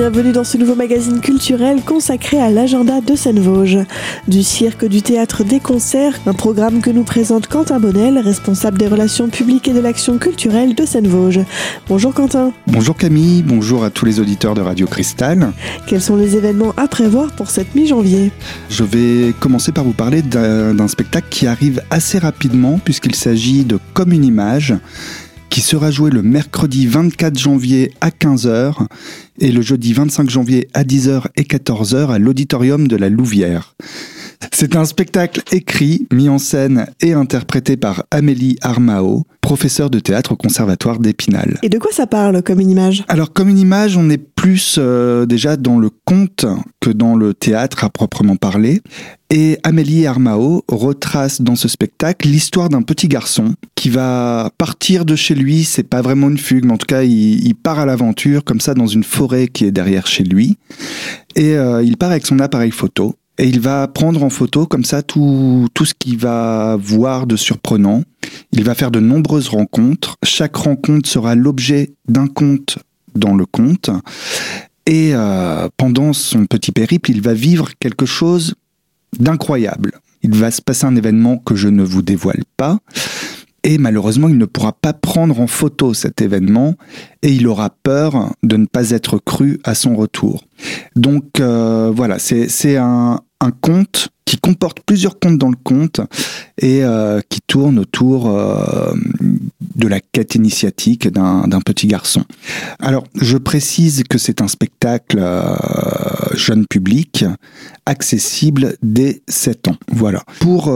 Bienvenue dans ce nouveau magazine culturel consacré à l'agenda de Seine-Vosges. Du cirque, du théâtre, des concerts, un programme que nous présente Quentin Bonnel, responsable des relations publiques et de l'action culturelle de Seine-Vosges. Bonjour Quentin. Bonjour Camille, bonjour à tous les auditeurs de Radio Cristal. Quels sont les événements à prévoir pour cette mi-janvier? Je vais commencer par vous parler d'un spectacle qui arrive assez rapidement puisqu'il s'agit de Comme une image qui sera joué le mercredi 24 janvier à 15h et le jeudi 25 janvier à 10h et 14h à l'auditorium de la Louvière. C'est un spectacle écrit, mis en scène et interprété par Amélie Armao, professeure de théâtre au Conservatoire d'Épinal. Et de quoi ça parle comme une image? Alors comme une image, on est plus euh, déjà dans le conte que dans le théâtre à proprement parler. Et Amélie Armao retrace dans ce spectacle l'histoire d'un petit garçon qui va partir de chez lui. C'est pas vraiment une fugue, mais en tout cas, il, part à l'aventure comme ça dans une forêt qui est derrière chez lui. Et euh, il part avec son appareil photo et il va prendre en photo comme ça tout, tout ce qu'il va voir de surprenant. Il va faire de nombreuses rencontres. Chaque rencontre sera l'objet d'un conte dans le conte. Et euh, pendant son petit périple, il va vivre quelque chose d'incroyable. Il va se passer un événement que je ne vous dévoile pas. Et malheureusement, il ne pourra pas prendre en photo cet événement et il aura peur de ne pas être cru à son retour. Donc euh, voilà, c'est un, un conte qui comporte plusieurs contes dans le conte et euh, qui tourne autour euh, de la quête initiatique d'un petit garçon. Alors, je précise que c'est un spectacle euh, jeune public, accessible dès 7 ans. Voilà. Pour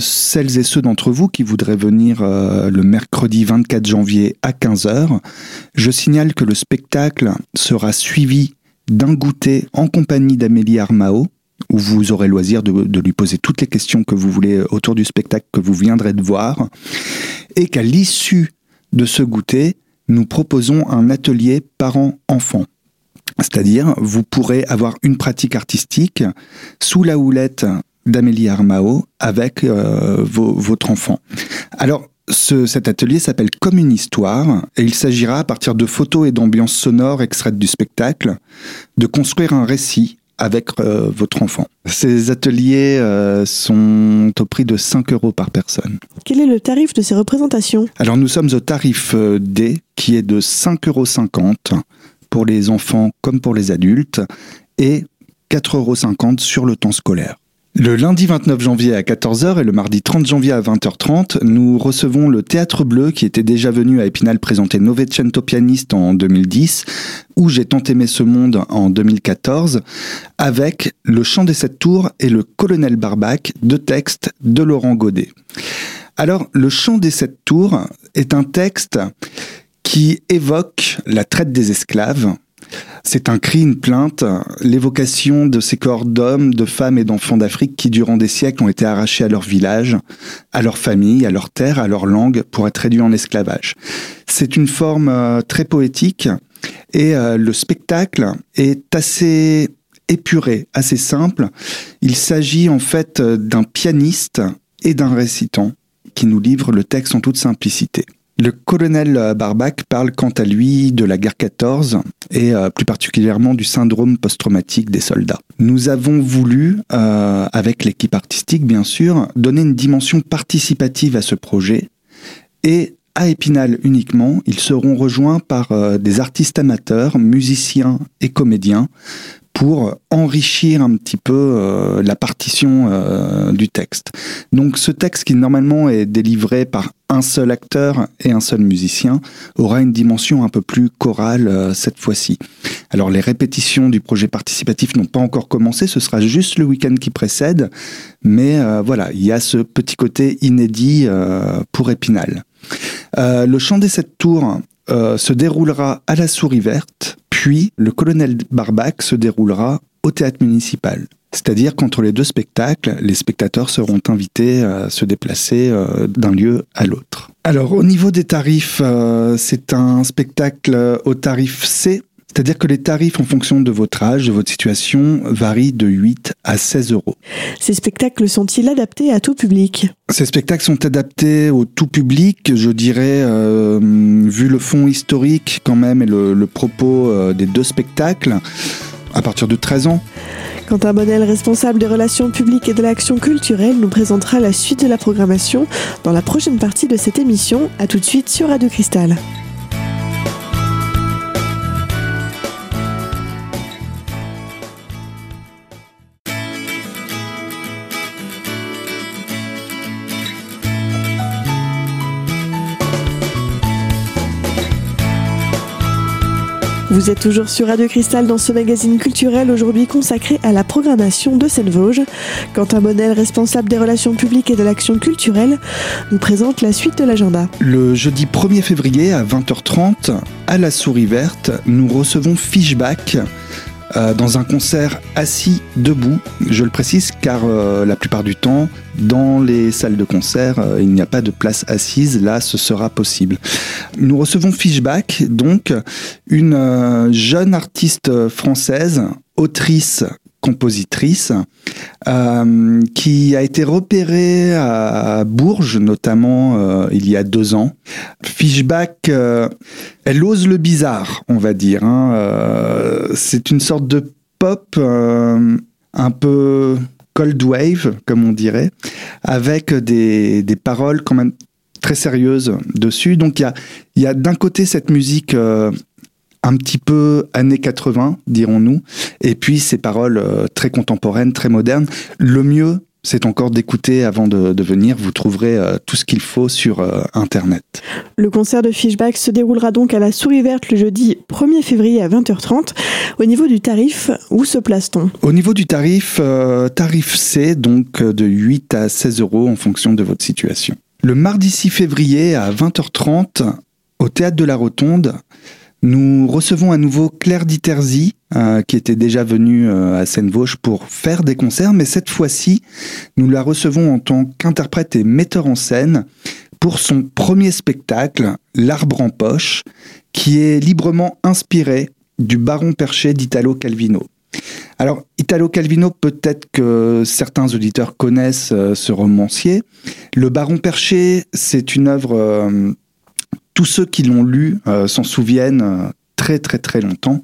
celles et ceux d'entre vous qui voudraient venir le mercredi 24 janvier à 15h, je signale que le spectacle sera suivi d'un goûter en compagnie d'Amélie Armao, où vous aurez loisir de, lui poser toutes les questions que vous voulez autour du spectacle que vous viendrez de voir, et qu'à l'issue de ce goûter, nous proposons un atelier parents-enfants. C'est-à-dire, vous pourrez avoir une pratique artistique sous la houlette d'Amélie Armao avec euh, votre enfant. Alors, cet atelier s'appelle Comme une histoire et il s'agira, à partir de photos et d'ambiances sonores extraites du spectacle, de construire un récit avec euh, votre enfant. Ces ateliers euh, sont au prix de 5 euros par personne. Quel est le tarif de ces représentations? Alors nous sommes au tarif euh, D qui est de 5,50 euros pour les enfants comme pour les adultes et 4,50 euros sur le temps scolaire. Le lundi 29 janvier à 14h et le mardi 30 janvier à 20h30, nous recevons le Théâtre Bleu qui était déjà venu à Épinal présenter Novecento pianiste en 2010, où j'ai tant aimé ce monde en 2014, avec Le Chant des Sept Tours et Le Colonel Barbac, deux textes de Laurent Godet. Alors, Le Chant des Sept Tours est un texte qui évoque la traite des esclaves, c'est un cri, une plainte, l'évocation de ces corps d'hommes, de femmes et d'enfants d'Afrique qui, durant des siècles, ont été arrachés à leur village, à leur famille, à leur terre, à leur langue, pour être réduits en esclavage. C'est une forme euh, très poétique et euh, le spectacle est assez épuré, assez simple. Il s'agit en fait euh, d'un pianiste et d'un récitant qui nous livre le texte en toute simplicité. Le colonel Barbac parle quant à lui de la guerre 14 et euh, plus particulièrement du syndrome post-traumatique des soldats. Nous avons voulu, euh, avec l'équipe artistique bien sûr, donner une dimension participative à ce projet et à Épinal uniquement, ils seront rejoints par euh, des artistes amateurs, musiciens et comédiens pour enrichir un petit peu euh, la partition euh, du texte. Donc ce texte qui normalement est délivré par un seul acteur et un seul musicien aura une dimension un peu plus chorale euh, cette fois-ci. Alors les répétitions du projet participatif n'ont pas encore commencé, ce sera juste le week-end qui précède, mais voilà, il y a ce petit côté inédit pour Épinal. le chant des sept tours se déroulera à la souris verte puis, le colonel Barbac se déroulera au théâtre municipal. C'est-à-dire qu'entre les deux spectacles, les spectateurs seront invités à se déplacer euh, d'un lieu à l'autre. Alors, au niveau des tarifs, euh, c'est un spectacle au tarif C, C'est-à-dire que les tarifs en fonction de votre âge, de votre situation, varient de 8 à 16 euros. Ces spectacles sont-ils adaptés à tout public? Ces spectacles sont adaptés au tout public, je dirais, euh, vu le fond historique quand même et le, le propos euh, des deux spectacles, à partir de 13 ans. Quentin Bonnel, responsable des relations publiques et de l'action culturelle, nous présentera la suite de la programmation dans la prochaine partie de cette émission. A tout de suite sur Radio Cristal. Vous êtes toujours sur Radio Cristal dans ce magazine culturel aujourd'hui consacré à la programmation de Seine-Vosges. Quentin Bonnel, responsable des relations publiques et de l'action culturelle, nous présente la suite de l'agenda. Le jeudi 1er février à 20h30, à la Souris Verte, nous recevons Fishback euh, dans un concert assis debout. Je le précise car euh, la plupart du temps, dans les salles de concert, euh, il n'y a pas de place assise. Là, ce sera possible. Nous recevons Fishback, donc une jeune artiste française, autrice compositrice euh, qui a été repérée à Bourges notamment euh, il y a deux ans. Fishback, euh, elle ose le bizarre, on va dire. Hein. C'est une sorte de pop un peu cold wave, comme on dirait, avec des, des paroles quand même très sérieuses dessus. Donc il y a, y a d'un côté cette musique un petit peu années 80, dirons-nous, et puis ces paroles euh, très contemporaines, très modernes. Le mieux, c'est encore d'écouter avant de, venir. Vous trouverez euh, tout ce qu'il faut sur euh, Internet. Le concert de Fishback se déroulera donc à la Souris Verte le jeudi 1er février à 20h30. Au niveau du tarif, où se place-t-on? Au niveau du tarif, tarif C, donc de 8 à 16 euros en fonction de votre situation. Le mardi 6 février à 20h30, au Théâtre de la Rotonde, nous recevons à nouveau Claire Diterzi, euh, qui était déjà venue euh, à Seine-Vosges pour faire des concerts, mais cette fois-ci, nous la recevons en tant qu'interprète et metteur en scène pour son premier spectacle, L'arbre en poche, qui est librement inspiré du baron perché d'Italo Calvino. Alors, Italo Calvino, peut-être que certains auditeurs connaissent euh, ce romancier. Le baron perché, c'est une œuvre tous ceux qui l'ont lu euh, s'en souviennent euh, très très très longtemps.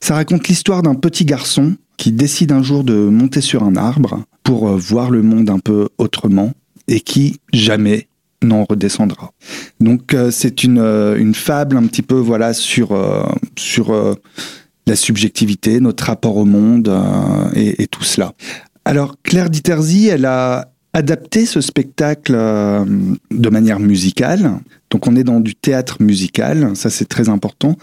Ça raconte l'histoire d'un petit garçon qui décide un jour de monter sur un arbre pour euh, voir le monde un peu autrement et qui jamais n'en redescendra. Donc c'est une, une fable un petit peu voilà sur sur la subjectivité, notre rapport au monde et, et, tout cela. Alors Claire Diterzi, elle a adapté ce spectacle de manière musicale. Donc on est dans du théâtre musical, ça c'est très important.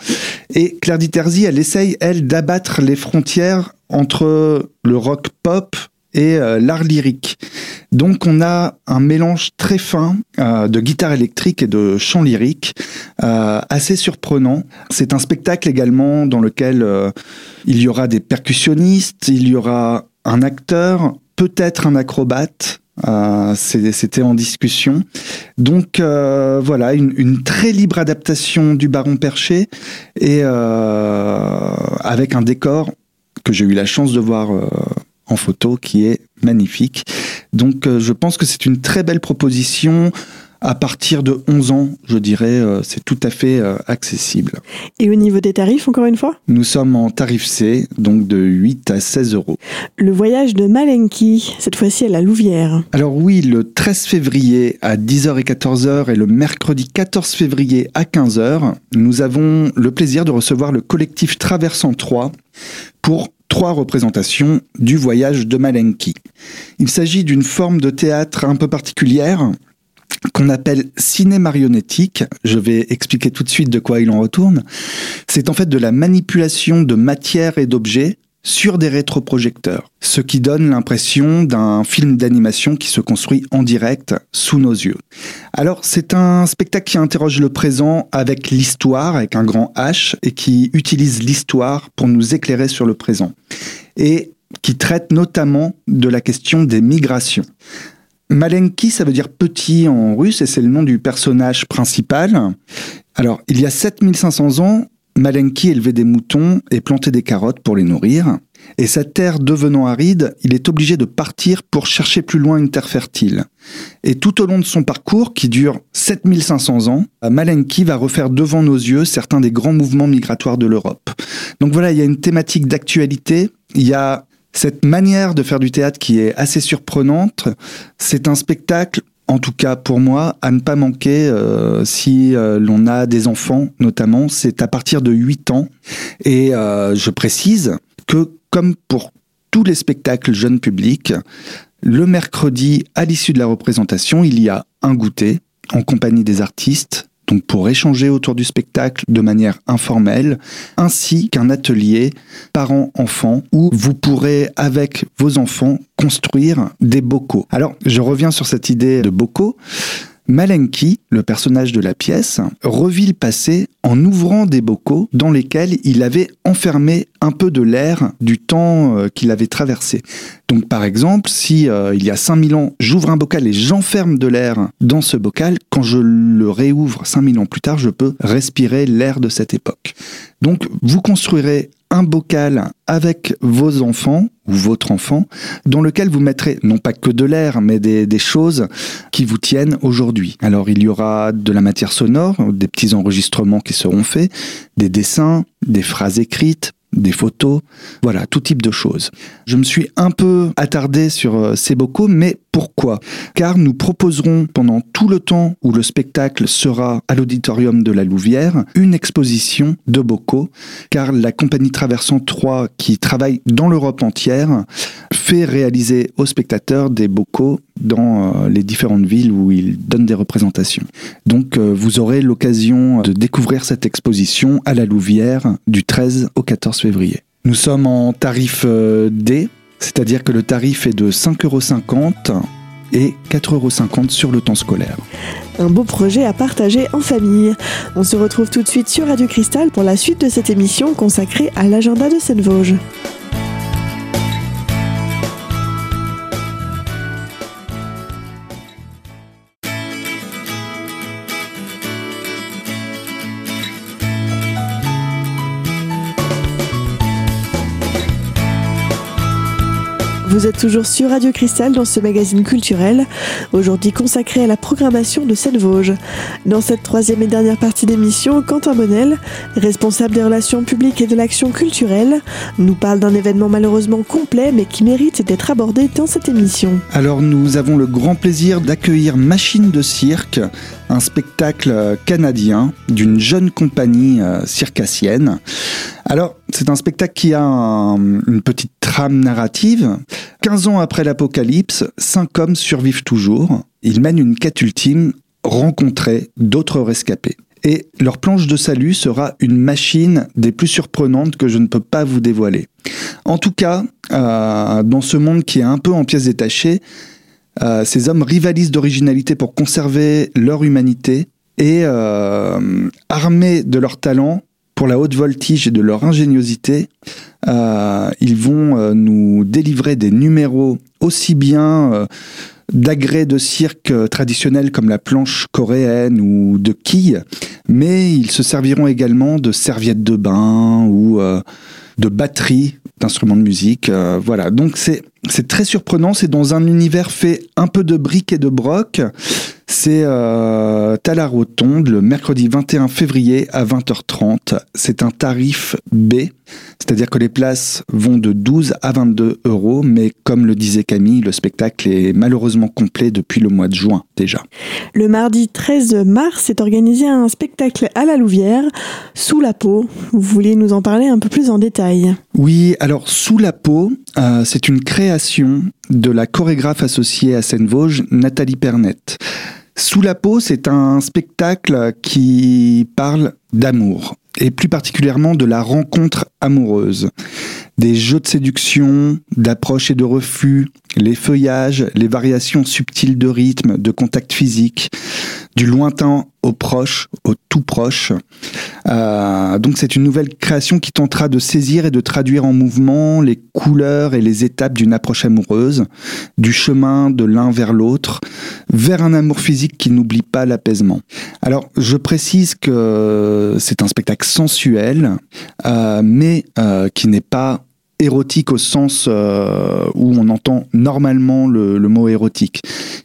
Et Claire Diterzi, elle essaye, elle, d'abattre les frontières entre le rock pop et euh, l'art lyrique. Donc on a un mélange très fin euh, de guitare électrique et de chant lyrique, euh, assez surprenant. C'est un spectacle également dans lequel il y aura des percussionnistes, il y aura un acteur, peut-être un acrobate, euh, c'était en discussion. Donc euh, voilà, une, très libre adaptation du Baron Perché et euh, avec un décor que j'ai eu la chance de voir en photo qui est magnifique. Donc je pense que c'est une très belle proposition à partir de 11 ans, je dirais, euh, c'est tout à fait euh, accessible. Et au niveau des tarifs, encore une fois? Nous sommes en tarif C, donc de 8 à 16 euros. Le voyage de Malenki, cette fois-ci à la Louvière. Alors oui, le 13 février à 10h et 14h et le mercredi 14 février à 15h, nous avons le plaisir de recevoir le collectif Traversant 3 pour trois représentations du voyage de Malenki. Il s'agit d'une forme de théâtre un peu particulière qu'on appelle ciné-marionnettique. Je vais expliquer tout de suite de quoi il en retourne. C'est en fait de la manipulation de matière et d'objets sur des rétroprojecteurs, ce qui donne l'impression d'un film d'animation qui se construit en direct sous nos yeux. Alors c'est un spectacle qui interroge le présent avec l'histoire, avec un grand H, et qui utilise l'histoire pour nous éclairer sur le présent, et qui traite notamment de la question des migrations. Malenki, ça veut dire petit en russe et c'est le nom du personnage principal. Alors, il y a 7500 ans, Malenki élevait des moutons et plantait des carottes pour les nourrir. Et sa terre devenant aride, il est obligé de partir pour chercher plus loin une terre fertile. Et tout au long de son parcours, qui dure 7500 ans, Malenki va refaire devant nos yeux certains des grands mouvements migratoires de l'Europe. Donc voilà, il y a une thématique d'actualité, il y a cette manière de faire du théâtre qui est assez surprenante. C'est un spectacle en tout cas pour moi, à ne pas manquer euh, si euh, l'on a des enfants notamment, c'est à partir de 8 ans. Et euh, je précise que comme pour tous les spectacles jeunes publics, le mercredi, à l'issue de la représentation, il y a un goûter en compagnie des artistes, donc pour échanger autour du spectacle de manière informelle, ainsi qu'un atelier parents-enfants où vous pourrez avec vos enfants construire des bocaux. Alors, je reviens sur cette idée de bocaux. Malenki, le personnage de la pièce, revit le passé en ouvrant des bocaux dans lesquels il avait enfermé un peu de l'air du temps euh, qu'il avait traversé. Donc par exemple, si euh, il y a 5000 ans, j'ouvre un bocal et j'enferme de l'air dans ce bocal, quand je le réouvre 5000 ans plus tard, je peux respirer l'air de cette époque. Donc vous construirez un bocal avec vos enfants ou votre enfant dans lequel vous mettrez non pas que de l'air mais des, des, choses qui vous tiennent aujourd'hui. Alors il y aura de la matière sonore, des petits enregistrements qui seront faits, des dessins, des phrases écrites, des photos, voilà, tout type de choses. Je me suis un peu attardé sur euh, ces bocaux, mais pourquoi Car nous proposerons pendant tout le temps où le spectacle sera à l'auditorium de la Louvière une exposition de bocaux, car la compagnie Traversant 3 qui travaille dans l'Europe entière fait réaliser aux spectateurs des bocaux dans euh, les différentes villes où il donne des représentations. Donc euh, vous aurez l'occasion de découvrir cette exposition à la Louvière du 13 au 14 février. Nous sommes en tarif euh, D, c'est-à-dire que le tarif est de 5,50 euros et 4,50 euros sur le temps scolaire. Un beau projet à partager en famille. On se retrouve tout de suite sur Radio Cristal pour la suite de cette émission consacrée à l'agenda de Seine-Vosges. Vous êtes toujours sur Radio Cristal dans ce magazine culturel, aujourd'hui consacré à la programmation de Seine-Vosges. Dans cette troisième et dernière partie d'émission, Quentin Bonnel, responsable des relations publiques et de l'action culturelle, nous parle d'un événement malheureusement complet mais qui mérite d'être abordé dans cette émission. Alors nous avons le grand plaisir d'accueillir Machine de Cirque, un spectacle canadien d'une jeune compagnie euh, circassienne. Alors, c'est un spectacle qui a une petite trame narrative. 15 ans après l'apocalypse, cinq hommes survivent toujours. Ils mènent une quête ultime, rencontrer d'autres rescapés. Et leur planche de salut sera une machine des plus surprenantes que je ne peux pas vous dévoiler. En tout cas, euh, dans ce monde qui est un peu en pièces détachées, euh, ces hommes rivalisent d'originalité pour conserver leur humanité et euh, armés de leur talent, la haute voltige et de leur ingéniosité, euh, ils vont euh, nous délivrer des numéros aussi bien euh, d'agrès de cirque traditionnels comme la planche coréenne ou de quilles, mais ils se serviront également de serviettes de bain ou de batteries d'instruments de musique. voilà, donc c'est c'est très surprenant. C'est dans un univers fait un peu de briques et de broc. C'est euh, Rotonde le mercredi 21 février à 20h30. C'est un tarif B, c'est-à-dire que les places vont de 12 à 22 euros, mais comme le disait Camille, le spectacle est malheureusement complet depuis le mois de juin déjà. Le mardi 13 mars est organisé un spectacle à la Louvière, Sous la peau. Vous voulez nous en parler un peu plus en détail? Oui, alors Sous la peau, euh, c'est une création de la chorégraphe associée à Seine-Vosges, Nathalie Pernette. Sous la peau, c'est un spectacle qui parle d'amour, et plus particulièrement de la rencontre Des jeux de séduction, d'approche et de refus, les feuillages, les variations subtiles de rythme, de contact physique, du lointain au proche, au tout proche. Euh, donc c'est une nouvelle création qui tentera de saisir et de traduire en mouvement les couleurs et les étapes d'une approche amoureuse, du chemin de l'un vers l'autre, vers un amour physique qui n'oublie pas l'apaisement. Alors, je précise que c'est un spectacle sensuel, euh, mais euh, qui n'est pas érotique au sens euh, où on entend normalement le, le, mot érotique.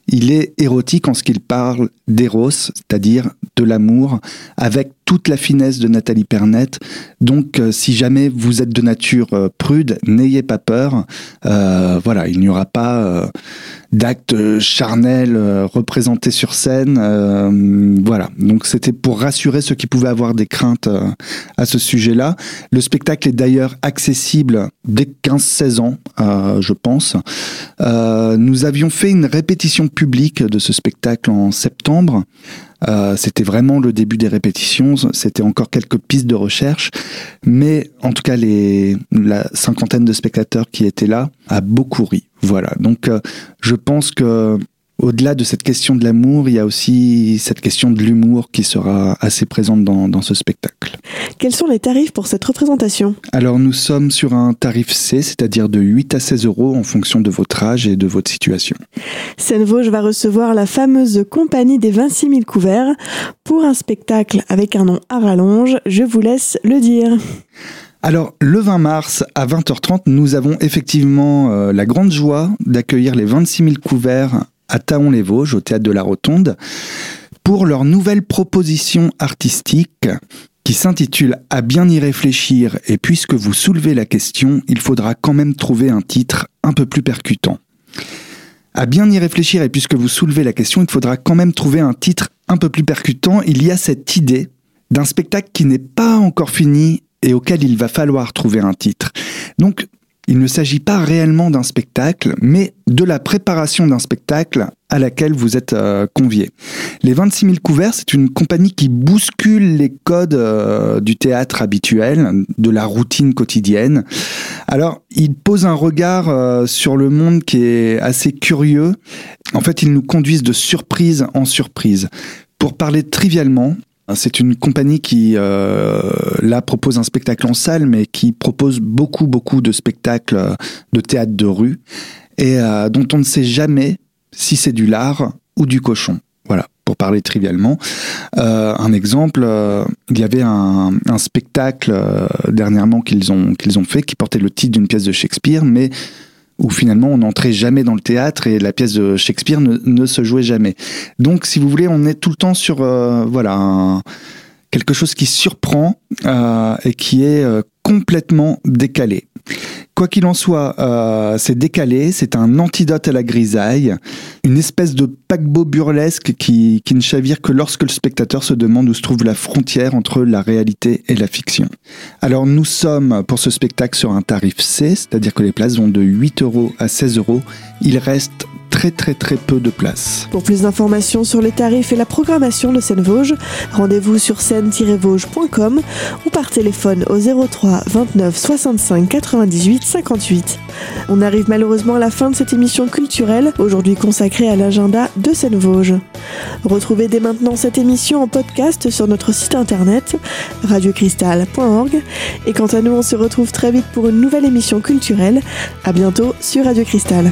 Il est érotique en ce qu'il parle d'éros, c'est-à-dire de l'amour, avec la finesse de Nathalie Pernette. Donc, euh, si jamais vous êtes de nature euh, prude, n'ayez pas peur. Euh, voilà, il n'y aura pas d'actes charnels représentés sur scène. voilà, donc c'était pour rassurer ceux qui pouvaient avoir des craintes à ce sujet-là. Le spectacle est d'ailleurs accessible dès 15-16 ans, je pense. nous avions fait une répétition publique de ce spectacle en septembre. Euh, c'était vraiment le début des répétitions, c'était encore quelques pistes de recherche, mais en tout cas les, la cinquantaine de spectateurs qui étaient là a beaucoup ri. Voilà, donc euh, je pense que au-delà de cette question de l'amour, il y a aussi cette question de l'humour qui sera assez présente dans, dans, ce spectacle. Quels sont les tarifs pour cette représentation? Alors nous sommes sur un tarif C, c'est-à-dire de 8 à 16 euros en fonction de votre âge et de votre situation. Seine-Vosges va recevoir la fameuse compagnie des 26 000 couverts pour un spectacle avec un nom à rallonge. Je vous laisse le dire. Alors, le 20 mars à 20h30, nous avons effectivement euh, la grande joie d'accueillir les 26 000 couverts à Taon-les-Vosges, au théâtre de la Rotonde, pour leur nouvelle proposition artistique qui s'intitule À bien y réfléchir et puisque vous soulevez la question, il faudra quand même trouver un titre un peu plus percutant. À bien y réfléchir et puisque vous soulevez la question, il faudra quand même trouver un titre un peu plus percutant. Il y a cette idée d'un spectacle qui n'est pas encore fini et auquel il va falloir trouver un titre. Donc il ne s'agit pas réellement d'un spectacle, mais de la préparation d'un spectacle à laquelle vous êtes euh, convié. Les 26 000 couverts, c'est une compagnie qui bouscule les codes euh, du théâtre habituel, de la routine quotidienne. Alors, ils posent un regard euh, sur le monde qui est assez curieux. En fait, ils nous conduisent de surprise en surprise. Pour parler trivialement, c'est une compagnie qui, euh, là, propose un spectacle en salle, mais qui propose beaucoup, beaucoup de spectacles euh, de théâtre de rue, et euh, dont on ne sait jamais si c'est du lard ou du cochon. Voilà, pour parler trivialement. un exemple, il y avait un, un spectacle dernièrement qu'ils ont, qu'ils ont fait qui portait le titre d'une pièce de Shakespeare, mais où finalement on n'entrait jamais dans le théâtre et la pièce de Shakespeare ne, se jouait jamais. Donc, si vous voulez, on est tout le temps sur euh, voilà quelque chose qui surprend euh, et qui est euh, complètement décalé. Quoi qu'il en soit, euh, c'est décalé, c'est un antidote à la grisaille, une espèce de paquebot burlesque qui, qui ne chavire que lorsque le spectateur se demande où se trouve la frontière entre la réalité et la fiction. Alors nous sommes pour ce spectacle sur un tarif C, c'est-à-dire que les places vont de 8 euros à 16 euros. Il reste très très très peu de place. Pour plus d'informations sur les tarifs et la programmation de Seine-Vosges, rendez-vous sur seine-vosges.com ou par téléphone au 03 29 65 98 58. On arrive malheureusement à la fin de cette émission culturelle, aujourd'hui consacrée à l'agenda de Seine-Vosges. Retrouvez dès maintenant cette émission en podcast sur notre site internet radiocristal.org et quant à nous on se retrouve très vite pour une nouvelle émission culturelle. À bientôt sur Radio Cristal.